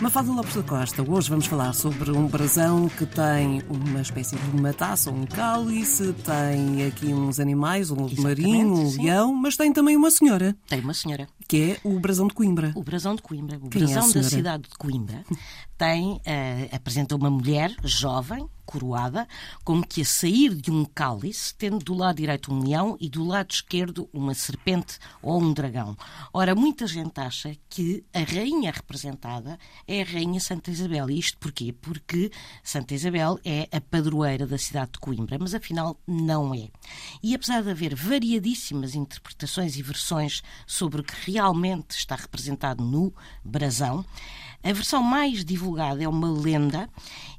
Mafalda Lopes da Costa, hoje vamos falar sobre um brasão que tem uma espécie de uma taça, um cálice, tem aqui uns animais, um lobo marinho, um sim. leão, mas tem também uma senhora, Tem uma senhora. que é o brasão de Coimbra. O brasão de Coimbra, o Quem é brasão da senhora? cidade de Coimbra, tem, eh, apresenta uma mulher jovem, coroada, como que a sair de um cálice, tendo do lado direito um leão e do lado esquerdo uma serpente ou um dragão. Ora, muita gente acha que a rainha representada é a rainha Santa Isabel. E isto porquê? Porque Santa Isabel é a padroeira da cidade de Coimbra, mas afinal não é. E apesar de haver variadíssimas interpretações e versões sobre o que realmente está representado no brasão, a versão mais divulgada é uma lenda,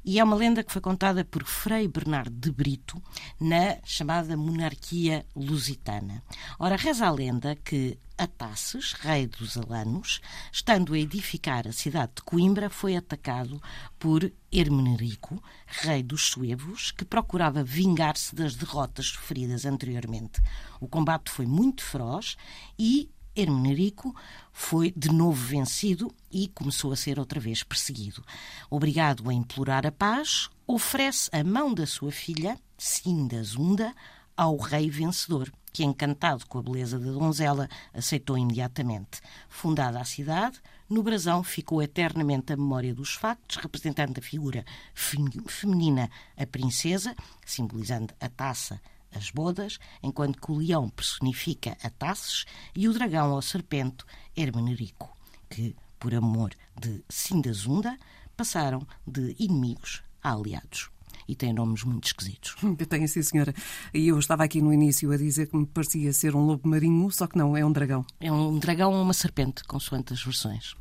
e é uma lenda que foi contada por Frei Bernardo de Brito na chamada monarquia lusitana. Ora, reza a lenda que Atasses, rei dos Alanos, estando a edificar a cidade de Coimbra, foi atacado por Hermenerico, rei dos Suevos, que procurava vingar-se das derrotas sofridas anteriormente. O combate foi muito feroz e Hermenerico foi de novo vencido e começou a ser outra vez perseguido. Obrigado a implorar a paz, oferece a mão da sua filha, Sindazunda, ao rei vencedor, que, encantado com a beleza da donzela, aceitou imediatamente. Fundada a cidade, no brasão ficou eternamente a memória dos factos, representando a figura fem- feminina, a princesa, simbolizando a taça as bodas, enquanto que o leão personifica a Tasses e o dragão ou serpente Hermenerico, que, por amor de Sindazunda, passaram de inimigos a aliados. E têm nomes muito esquisitos. Eu tenho sim, senhora. E eu estava aqui no início a dizer que me parecia ser um lobo marinho, só que não, é um dragão. É um dragão ou uma serpente, consoante as versões.